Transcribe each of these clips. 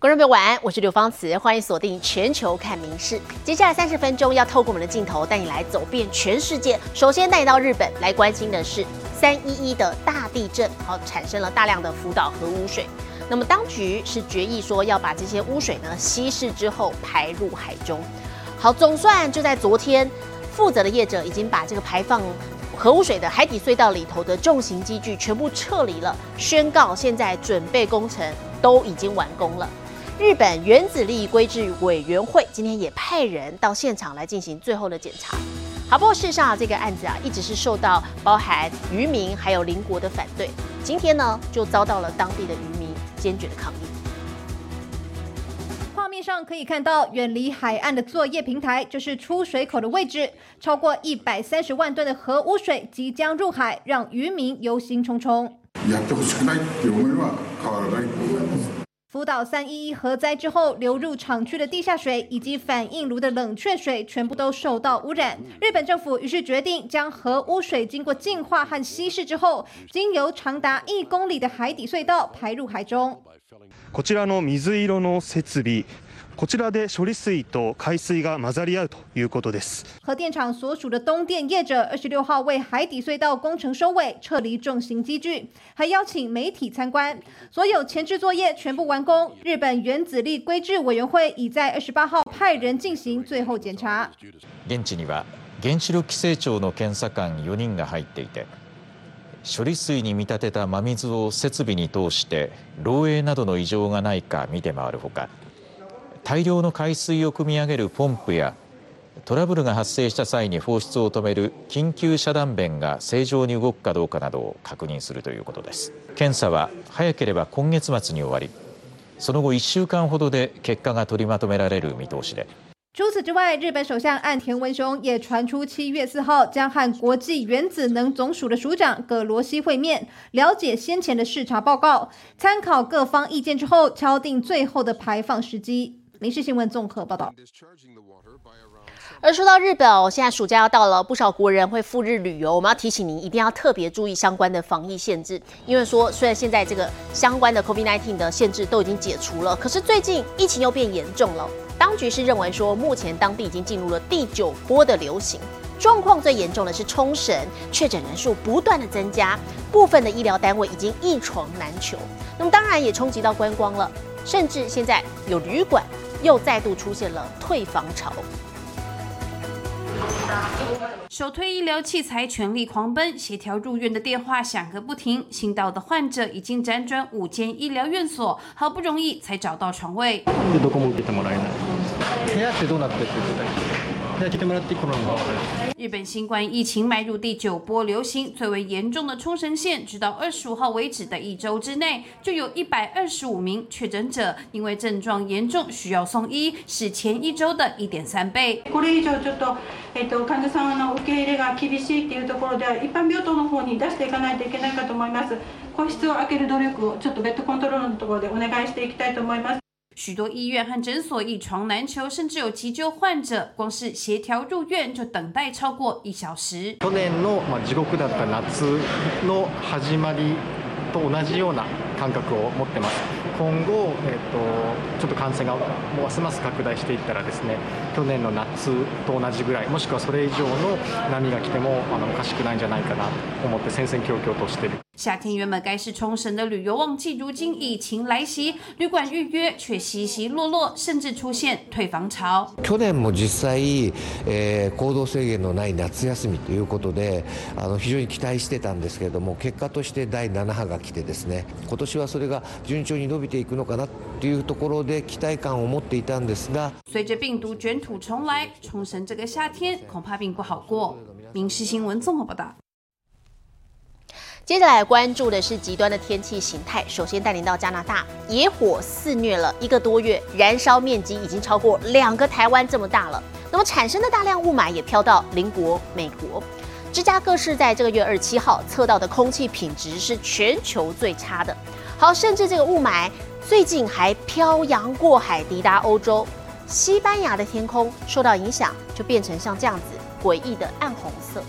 观众朋友晚安，我是刘芳慈，欢迎锁定全球看名事。接下来三十分钟要透过我们的镜头带你来走遍全世界。首先带你到日本来关心的是三一一的大地震，好产生了大量的福岛核污水。那么当局是决议说要把这些污水呢稀释之后排入海中。好，总算就在昨天，负责的业者已经把这个排放核污水的海底隧道里头的重型机具全部撤离了，宣告现在准备工程都已经完工了。日本原子力规制委员会今天也派人到现场来进行最后的检查。好，不过事实上这个案子啊，一直是受到包含渔民还有邻国的反对。今天呢，就遭到了当地的渔民坚决的抗议。画面上可以看到，远离海岸的作业平台就是出水口的位置，超过一百三十万吨的核污水即将入海，让渔民忧心忡忡。福岛三一一核灾之后，流入厂区的地下水以及反应炉的冷却水全部都受到污染。日本政府于是决定将核污水经过净化和稀释之后，经由长达一公里的海底隧道排入海中。こちらの水色の設備。 こちらで処理水と海水が混ざり合うということです。核电厂所属的东电业者二十六号为海底隧道工程收尾，撤离重型机具，还邀请媒体参观。所有前置作业全部完工。日本原子力规制委员会已在二十八号派人进行最后检查。現地には原子力規制庁の検査官4人が入っていて。処理水に見立てた真水を設備に通して漏洩などの異常がないか見て回るほか大量の海水を汲み上げるポンプやトラブルが発生した際に放出を止める緊急遮断弁が正常に動くかどうかなどを確認するということです検査は早ければ今月末に終わりその後1週間ほどで結果が取りまとめられる見通しで除此之外，日本首相岸田文雄也传出七月四号将和国际原子能总署的署长葛罗西会面，了解先前的视察报告，参考各方意见之后，敲定最后的排放时机。 民事新闻综合报道。而说到日本哦，现在暑假要到了，不少国人会赴日旅游。我们要提醒您，一定要特别注意相关的防疫限制，因为说虽然现在这个相关的 COVID-19 的限制都已经解除了，可是最近疫情又变严重了。当局是认为说，目前当地已经进入了第九波的流行，状况最严重的是冲绳，确诊人数不断的增加，部分的医疗单位已经一床难求。那么当然也冲击到观光了，甚至现在有旅馆。又再度出现了退房潮。首推医疗器材全力狂奔，协调入院的电话响个不停。新到的患者已经辗转五间医疗院所，好不容易才找到床位。日本新冠疫情迈入第九波流行，最为严重的冲绳县，直到二十五号为止的一周之内，就有一百二十五名确诊者因为症状严重需要送医，是前一周的一点三倍。これ以上ちょっとえっと患者さんの受け入れが厳しいっていうところでは一般病棟の方に出していかないといけないかと思います。個室を開ける努力をちょっとベッドコントロールのところでお願いしていきたいと思います。 许多医院和诊所一床难求，甚至有急救患者，光是协调入院就等待超过一小时。去年の地獄だった夏の始まりと同じような感覚を持ってます。今後、えっとちょっと感染がますます拡大していったらですね、去年の夏と同じぐらい、もしくはそれ以上の波が来てもあのおかしくないんじゃないかなと思って戦々恐々としてる。夏天原本该是冲绳的旅游旺季，如今疫情来袭，旅馆预约却稀稀落落，甚至出现退房潮。去年も実際、えー、行動制限のない夏休みということで、あの非常に期待してたんですけれども、結果として第7波が来てですね、今年はそれが順調に伸びていくのかなというところで期待感を持っていたんですが、随着病毒卷土重来，冲绳这个夏天恐怕并不好过。民事新闻综合报道。 接下来关注的是极端的天气形态。首先带您到加拿大，野火肆虐了一个多月，燃烧面积已经超过两个台湾这么大了。那么产生的大量雾霾也飘到邻国美国。芝加哥市在这个月二十七号测到的空气品质是全球最差的。好，甚至这个雾霾最近还漂洋过海抵达欧洲，西班牙的天空受到影响，就变成像这样子诡异的暗红色。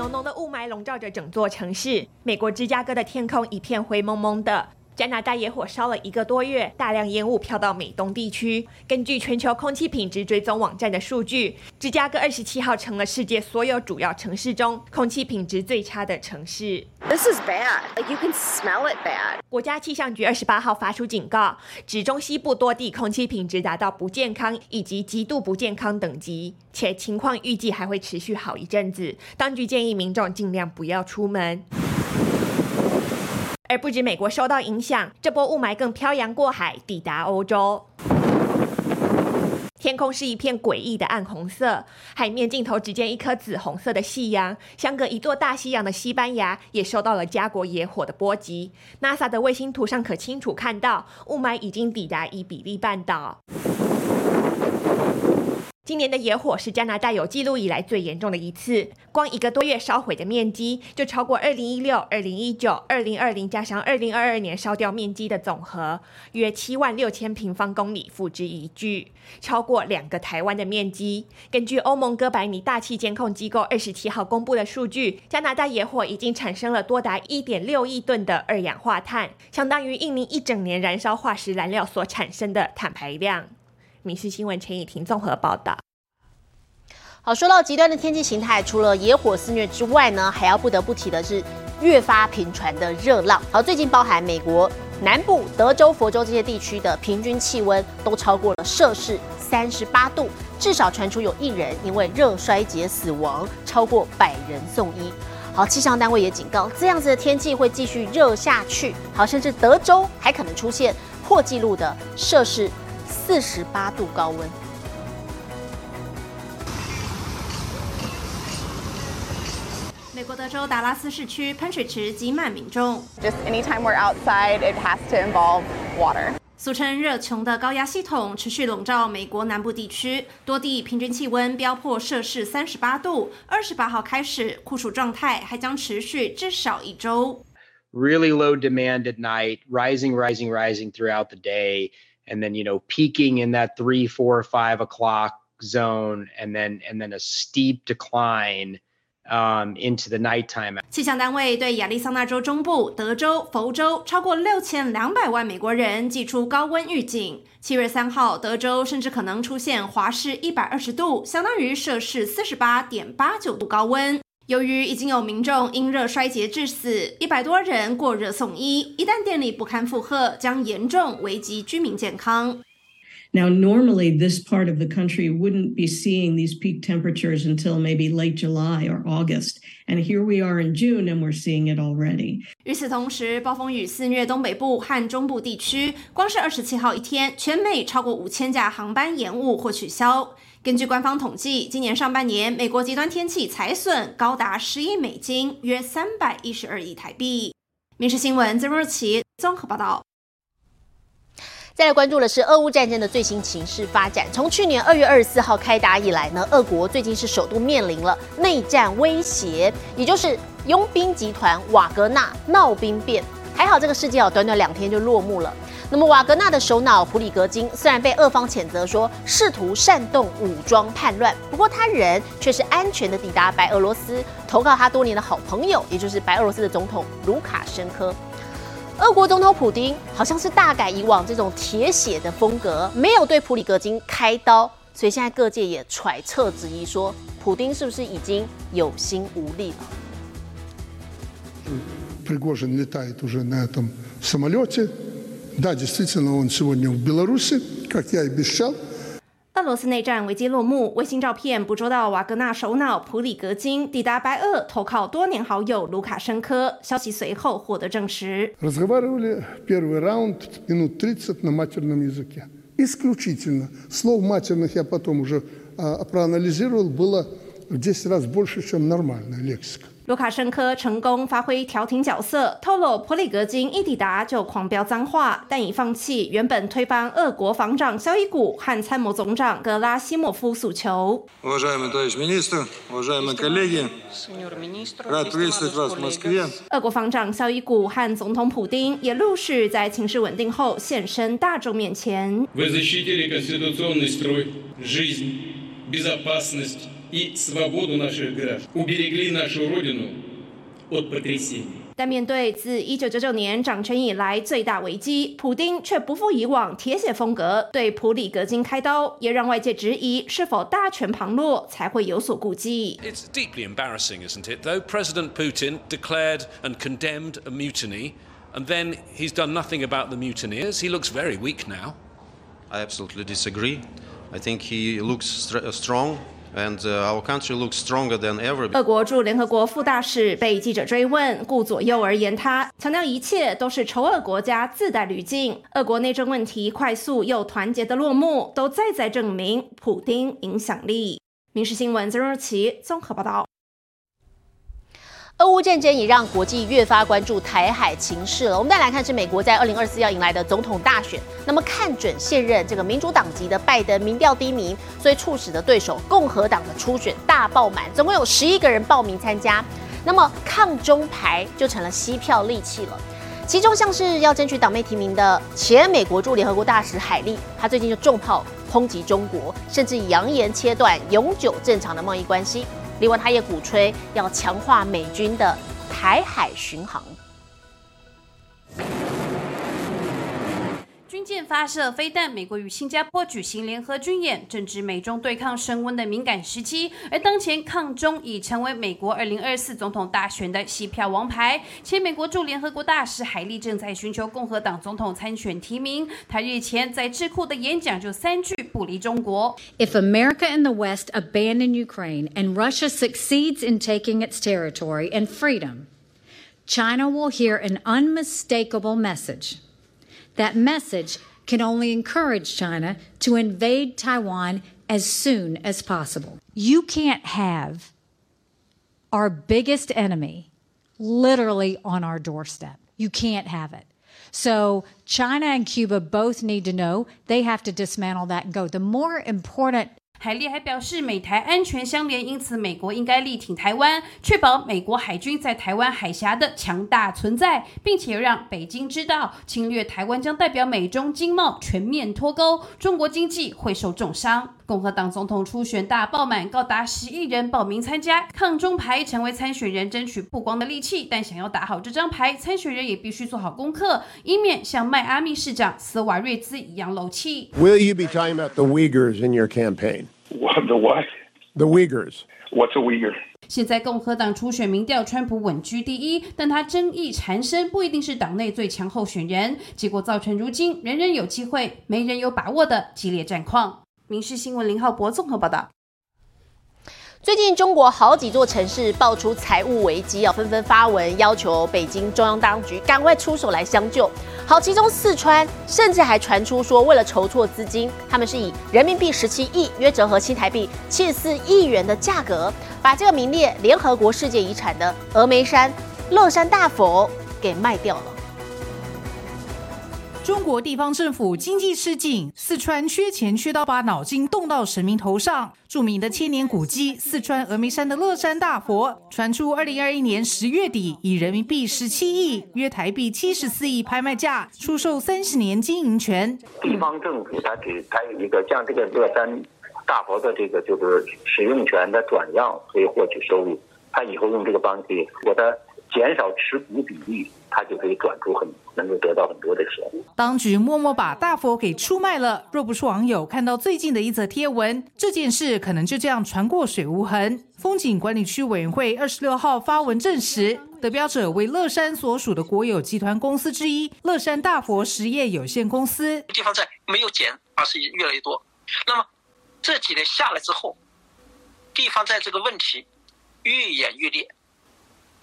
浓浓的雾霾笼罩着整座城市。美国芝加哥的天空一片灰蒙蒙的。加拿大野火烧了一个多月，大量烟雾飘到美东地区。根据全球空气品质追踪网站的数据，芝加哥二十七号成了世界所有主要城市中空气品质最差的城市。This is bad. Like you can smell it bad. 国家气象局二十八号发出警告，指中西部多地空气品质达到不健康以及极度不健康等级，且情况预计还会持续好一阵子。当局建议民众尽量不要出门。而不止美国受到影响，这波雾霾更漂洋过海抵达欧洲。天空是一片诡异的暗红色，海面尽头只见一颗紫红色的夕阳。相隔一座大西洋的西班牙也受到了家国野火的波及。NASA 的卫星图上可清楚看到，雾霾已经抵达伊比利半岛。今年的野火是加拿大有记录以来最严重的一次，光一个多月烧毁的面积就超过2016、2019、2020加上2022年烧掉面积的总和，约7万六千平方公里，付之一炬，超过两个台湾的面积。根据欧盟哥白尼大气监控机构27号公布的数据，加拿大野火已经产生了多达1.6亿吨的二氧化碳，相当于印尼一整年燃烧化石燃料所产生的碳排量。民事新闻陈以婷综合报道。好，说到极端的天气形态，除了野火肆虐之外呢，还要不得不提的是越发频传的热浪。好，最近包含美国南部、德州、佛州这些地区的平均气温都超过了摄氏三十八度，至少传出有一人因为热衰竭死亡，超过百人送医。好，气象单位也警告，这样子的天气会继续热下去。好，甚至德州还可能出现破纪录的摄氏。四十八度高温。美国德州达拉斯市区喷水池挤满民众。Just anytime we're outside, it has to involve water. 俗称热穹的高压系统持续笼罩美国南部地区，多地平均气温飙破摄氏三十八度。二十八号开始，酷暑状态还将持续至少一周。Really low demand at night, rising, rising, rising throughout the day. And then you know peaking in that three four five o'clock zone and then and then a steep decline um, into the nighttime. 气象单位对亚利桑那州中部、德州、佛州超过六千两百万美国人寄出高温预警。七月三号，德州甚至可能出现华氏一百二十度，相当于摄氏四十八点八九度高温。由于已经有民众因热衰竭致死，一百多人过热送医，一旦电力不堪负荷，将严重危及居民健康。Now, normally this part of the country wouldn't be seeing these peak temperatures until maybe late July or August. And here we are in June and we're seeing it already. 与此同时，暴风雨肆虐东北部和中部地区，光是二十七号一天，全美超过五千架航班延误或取消。根据官方统计，今年上半年美国极端天气财损高达十亿美金，约三百一十二亿台币。民事新闻曾若琪综合报道。再来关注的是俄乌战争的最新情势发展。从去年二月二十四号开打以来呢，俄国最近是首度面临了内战威胁，也就是佣兵集团瓦格纳闹兵变。还好这个事件哦，短短两天就落幕了。那么瓦格纳的首脑普里格金虽然被俄方谴责说试图煽动武装叛乱，不过他人却是安全的抵达白俄罗斯，投靠他多年的好朋友，也就是白俄罗斯的总统卢卡申科。俄国总统普京好像是大改以往这种铁血的风格，没有对普里格金开刀，所以现在各界也揣测质疑说，普京是不是已经有心无力了？Пригожин летает уже на этом самолете. Да, действительно, он сегодня в Беларуси, как я и обещал. 俄罗斯内战危机落幕，卫星照片捕捉到瓦格纳首脑普里格金抵达白俄，投靠多年好友卢卡申科。消息随后获得证实。Разговаривали первый раунд минут 30 на матерном языке. Исключительно. Слов матерных я потом уже проанализировал, было в 10 раз больше, чем нормальная лексика. 卢卡申科成功发挥调停角色，透露普里格金一抵达就狂飙脏话，但已放弃原本推翻俄国防长肖伊古和参谋总长格拉西莫夫诉求。俄国防长肖伊古和总统普京也陆续在情势稳定后现身大众面前。但面对自一九九九年掌权以来最大危机，普丁却不复以往铁血风格，对普里格金开刀，也让外界质疑是否大权旁落才会有所顾忌。It's deeply embarrassing, isn't it? Though President Putin declared and condemned a mutiny, and then he's done nothing about the mutineers. He looks very weak now. I absolutely disagree. I think he looks strong. And our country looks stronger than ever. 俄国驻联合国副大使被记者追问，顾左右而言他，强调一切都是仇俄国家自带滤镜。俄国内政问题快速又团结的落幕，都再在证明普丁影响力。民事新闻曾若琪综合报道。俄乌战争也让国际越发关注台海情势了。我们再来看，是美国在二零二四要迎来的总统大选，那么看准现任这个民主党籍的拜登民调低迷，所以促使的对手共和党的初选大爆满，总共有十一个人报名参加，那么抗中牌就成了吸票利器了。其中像是要争取党内提名的前美国驻联合国大使海利，他最近就重炮抨击中国，甚至扬言切断永久正常的贸易关系。另外，他也鼓吹要强化美军的台海巡航。军舰发射飞弹，美国与新加坡举行联合军演，正值美中对抗升温的敏感时期。而当前抗中已成为美国二零二四总统大选的吸票王牌。前美国驻联合国大使海利正在寻求共和党总统参选提名。他日前在智库的演讲就三句不离中国：If America and the West abandon Ukraine and Russia succeeds in taking its territory and freedom, China will hear an unmistakable message. That message can only encourage China to invade Taiwan as soon as possible. You can't have our biggest enemy literally on our doorstep. You can't have it. So China and Cuba both need to know they have to dismantle that and go. The more important 海利还表示，美台安全相连，因此美国应该力挺台湾，确保美国海军在台湾海峡的强大存在，并且让北京知道，侵略台湾将代表美中经贸全面脱钩，中国经济会受重伤。共和党总统初选大爆满，高达十亿人报名参加，抗中牌成为参选人争取曝光的利器。但想要打好这张牌，参选人也必须做好功课，以免像迈阿密市长斯瓦瑞兹一样漏气。Will you be talking about the Uyghurs in your campaign? The what? The Uyghurs. What's a Uyghur? 现在共和党初选民调，川普稳居第一，但他争议缠身，不一定是党内最强候选人，结果造成如今人人有机会，没人有把握的激烈战况。民事新闻林浩博综合报道。最近中国好几座城市爆出财务危机啊，纷纷发文要求北京中央当局赶快出手来相救。好，其中四川甚至还传出说，为了筹措资金，他们是以人民币十七亿，约折合新台币七十四亿元的价格，把这个名列联合国世界遗产的峨眉山乐山大佛给卖掉了。中国地方政府经济吃紧，四川缺钱缺到把脑筋动到神明头上。著名的千年古迹四川峨眉山的乐山大佛，传出二零二一年十月底以人民币十七亿（约台币七十四亿）拍卖价出售三十年经营权。地方政府他给他有一个像这个乐山大佛的这个就是使用权的转让，可以获取收入。他以后用这个方式，我的。减少持股比例，他就可以转出很能够得到很多的钱。当局默默把大佛给出卖了。若不是网友看到最近的一则贴文，这件事可能就这样传过水无痕。风景管理区委员会二十六号发文证实，得标者为乐山所属的国有集团公司之一——乐山大佛实业有限公司。地方债没有减，而是越来越多。那么这几年下来之后，地方债这个问题愈演愈烈。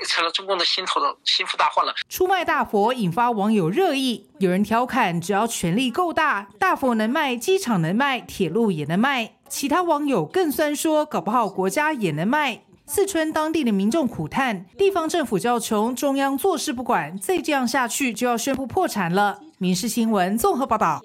成了中共的心头的心腹大患了。出卖大佛引发网友热议，有人调侃：只要权力够大，大佛能卖，机场能卖，铁路也能卖。其他网友更酸说：搞不好国家也能卖。四川当地的民众苦叹：地方政府较穷，中央坐视不管，再这样下去就要宣布破产了。民事新闻综合报道。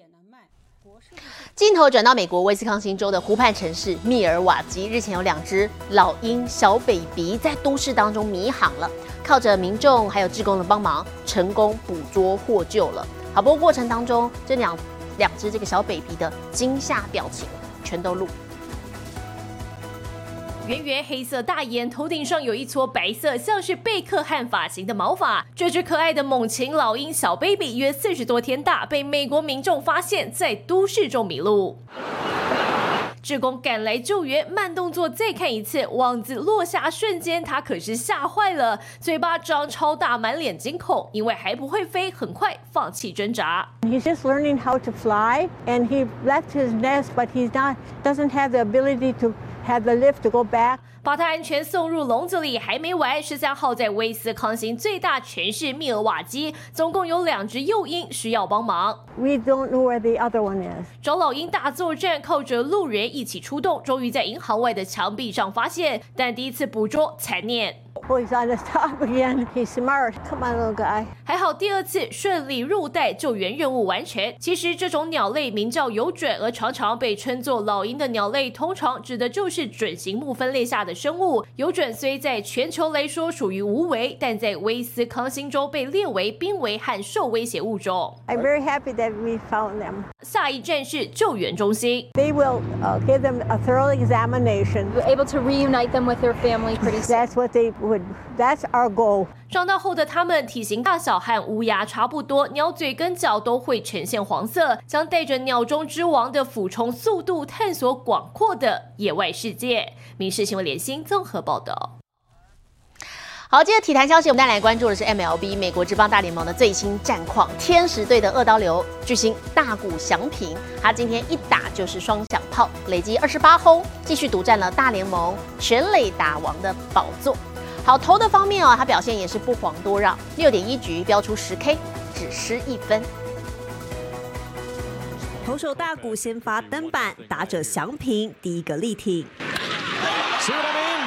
镜头转到美国威斯康星州的湖畔城市密尔瓦基，日前有两只老鹰小 baby 在都市当中迷航了，靠着民众还有志工的帮忙，成功捕捉获救了。好，不过过程当中这两两只这个小 baby 的惊吓表情全都录。圆圆黑色大眼，头顶上有一撮白色，像是贝克汉发型的毛发。这只可爱的猛禽老鹰小 baby 约四十多天大，被美国民众发现，在都市中迷路。志工赶来救援，慢动作再看一次，网子落下瞬间，他可是吓坏了，嘴巴张超大，满脸惊恐，因为还不会飞，很快放弃挣扎。He's just learning how to fly, and he left his nest, but he's not doesn't have the ability to have the lift to go back. 把他安全送入笼子里还没完。十三号在威斯康星最大城市密尔瓦基，总共有两只幼鹰需要帮忙。We don't know where the other one is. 找老鹰大作战，靠着路人一起出动，终于在银行外的墙壁上发现，但第一次捕捉残念。Oh, he's on his top again. He's smart. Come on, little guy. 还好第二次顺利入袋，救援任务完成。其实这种鸟类名叫游隼，而常常被称作老鹰的鸟类，通常指的就是准形目分类下的生物。游隼虽在全球来说属于无危，但在威斯康星州被列为濒危和受威胁物种。I'm very happy that we found them. 下一站是救援中心。They will uh, give them a thorough examination. Able to reunite them with their family pretty soon. That's what they would. That's our goal. 长大后的它们体型大小和乌鸦差不多，鸟嘴跟脚都会呈现黄色，将带着鸟中之王的俯冲速度探索广阔的野外世界。民事新闻联新综合报道。好，接着体坛消息，我们带来关注的是 MLB 美国职棒大联盟的最新战况。天使队的二刀流巨星大谷翔平，他今天一打就是双响炮，累积二十八轰，继续独占了大联盟全垒打王的宝座。好，投的方面哦，他表现也是不遑多让，六点一局标出十 K，只失一分。投手大谷先发登板，打者祥平第一个力挺。See what I mean?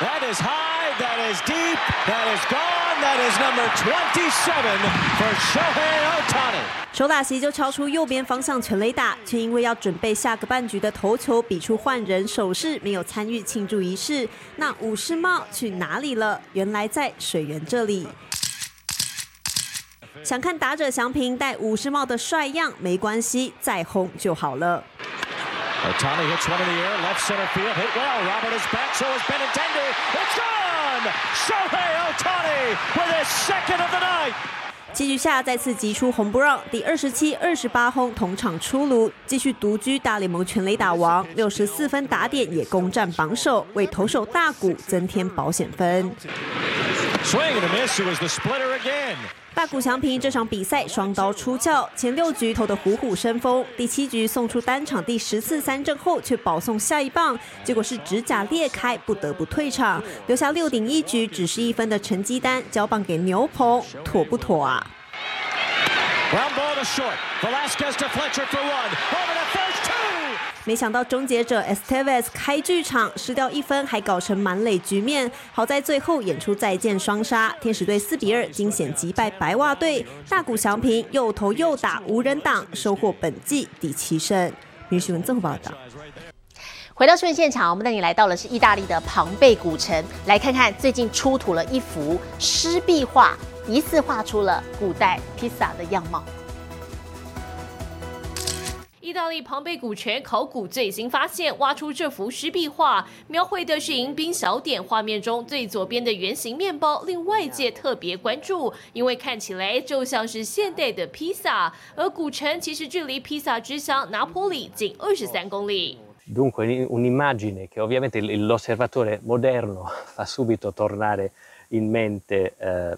That is high, that is deep, that is gone, that is number 27 for Shohei Otani. 手打席就超出右边方向全垒打，却因为要准备下个半局的投球，比出换人手势，没有参与庆祝仪式。那武士帽去哪里了？原来在水源这里。想看打者祥平戴武士帽的帅样，没关系，再轰就好了。Otani hits one in the air, left center field, hit well. Robert is back, so is Benintendi. It's gone! Shohei Otani with his second of the night. 七局下再次击出红不让，第二十七、二十八轰同场出炉，继续独居大联盟全垒打王，六十四分打点也攻占榜首，为投手大谷增添保险分。Swing and a miss. It was the splitter again. 大谷翔平这场比赛双刀出鞘，前六局投得虎虎生风，第七局送出单场第十次三振后，却保送下一棒，结果是指甲裂开，不得不退场，留下六顶一局只是一分的成绩单，交棒给牛棚，妥不妥啊？没想到终结者 Estevez 开剧场失掉一分，还搞成满垒局面。好在最后演出再见双杀，天使队四比二惊险击败白袜队。大谷翔平又投又打无人挡，收获本季第七胜。女新闻综合报道。回到新闻现场，我们带你来到的是意大利的庞贝古城，来看看最近出土了一幅湿壁画，疑似画出了古代披萨的样貌。意大利庞贝古城考古最新发现，挖出这幅湿壁画，描绘的是迎宾小点。画面中最左边的圆形面包令外界特别关注，因为看起来就像是现代的披萨。而古城其实距离披萨之乡拿坡里仅二十三公里。Dunque un'immagine che ovviamente l'osservatore moderno fa subito tornare in mente eh,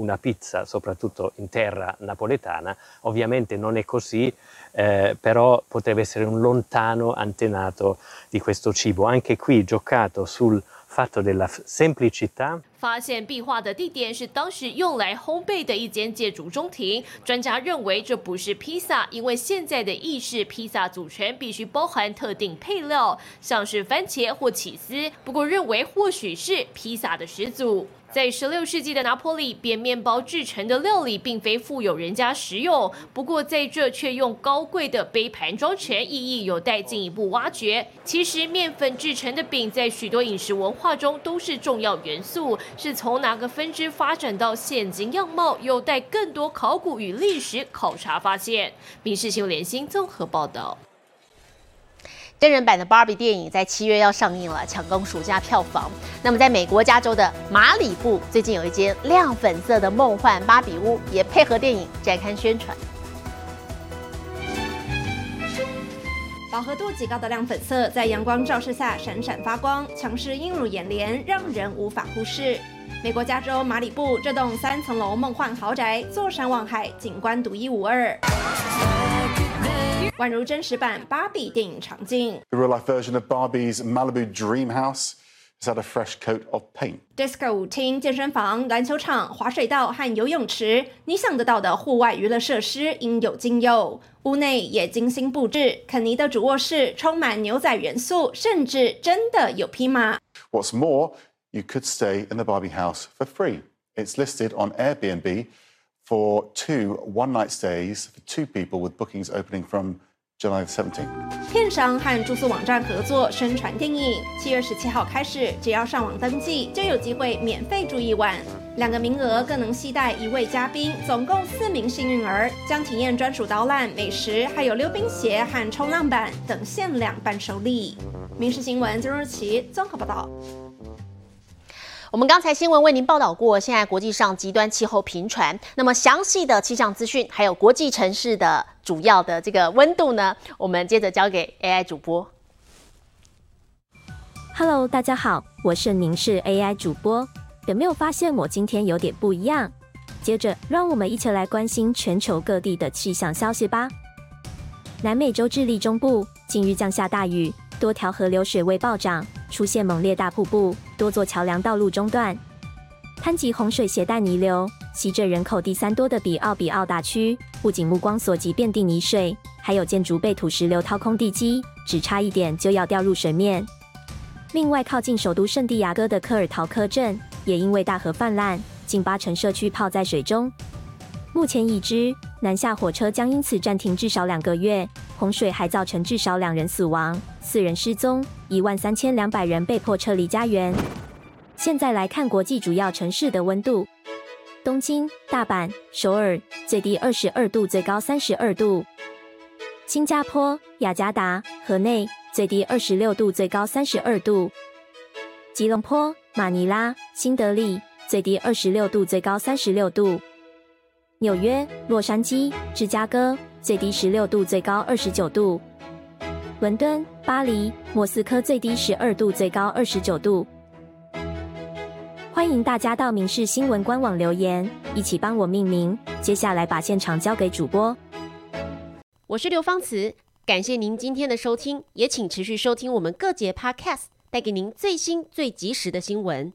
una pizza, soprattutto in terra napoletana, ovviamente non è così, eh, però potrebbe essere un lontano antenato di questo cibo. Anche qui giocato sul fatto della semplicità. 发现壁画的地点是当时用来烘焙的一间建筑中庭。专家认为这不是披萨，因为现在的意式披萨组成必须包含特定配料，像是番茄或起司。不过认为或许是披萨的始祖。在十六世纪的拿坡里，扁面包制成的料理并非富有人家食用，不过在这却用高贵的杯盘装成，意义有待进一步挖掘。其实面粉制成的饼在许多饮食文化中都是重要元素，是从哪个分支发展到现今样貌，有待更多考古与历史考察发现。民事新闻联新综合报道。真人版的芭比电影在七月要上映了，抢攻暑假票房。那么，在美国加州的马里布，最近有一间亮粉色的梦幻芭比屋，也配合电影展开宣传。饱和度极高的亮粉色在阳光照射下闪闪发光，强势映入眼帘，让人无法忽视。美国加州马里布这栋三层楼梦幻豪宅，坐山望海，景观独一无二。宛如真实版芭比电影场景。The real life version of Barbie's Malibu dream house has had a fresh coat of paint. disco 舞厅、健身房、篮球场、滑水道和游泳池，你想得到的户外娱乐设施应有尽有。屋内也精心布置，肯尼的主卧室充满牛仔元素，甚至真的有匹马。 What's more, you could stay in the Barbie house for free. It's listed on Airbnb for two one night stays for two people with bookings opening from July 17th. 片商和住宿网站合作宣传电影，七月十七号开始，只要上网登记，就有机会免费住一晚。两个名额更能携带一位嘉宾，总共四名幸运儿将体验专属导览、美食，还有溜冰鞋和冲浪板等限量伴手礼。民事新闻曾若琪综合报道。我们刚才新闻为您报道过，现在国际上极端气候频传，那么详细的气象资讯，还有国际城市的主要的这个温度呢，我们接着交给 AI 主播。Hello，大家好，我是凝视 AI 主播。有没有发现我今天有点不一样？接着，让我们一起来关心全球各地的气象消息吧。南美洲智利中部近日降下大雨，多条河流水位暴涨，出现猛烈大瀑布，多座桥梁道路中断，湍急洪水携带泥流，袭着人口第三多的比奥比奥大区，不仅目光所及遍地泥水，还有建筑被土石流掏空地基，只差一点就要掉入水面。另外，靠近首都圣地亚哥的科尔陶克镇也因为大河泛滥，近八成社区泡在水中。目前已知，南下火车将因此暂停至少两个月。洪水还造成至少两人死亡，四人失踪，一万三千两百人被迫撤离家园。现在来看国际主要城市的温度：东京、大阪、首尔，最低二十二度，最高三十二度；新加坡、雅加达、河内。最低二十六度，最高三十二度。吉隆坡、马尼拉、新德里，最低二十六度，最高三十六度。纽约、洛杉矶、芝加哥，最低十六度，最高二十九度。伦敦、巴黎、莫斯科，最低十二度，最高二十九度。欢迎大家到《民事新闻》官网留言，一起帮我命名。接下来把现场交给主播。我是刘芳慈。感谢您今天的收听，也请持续收听我们各节 Podcast，带给您最新最及时的新闻。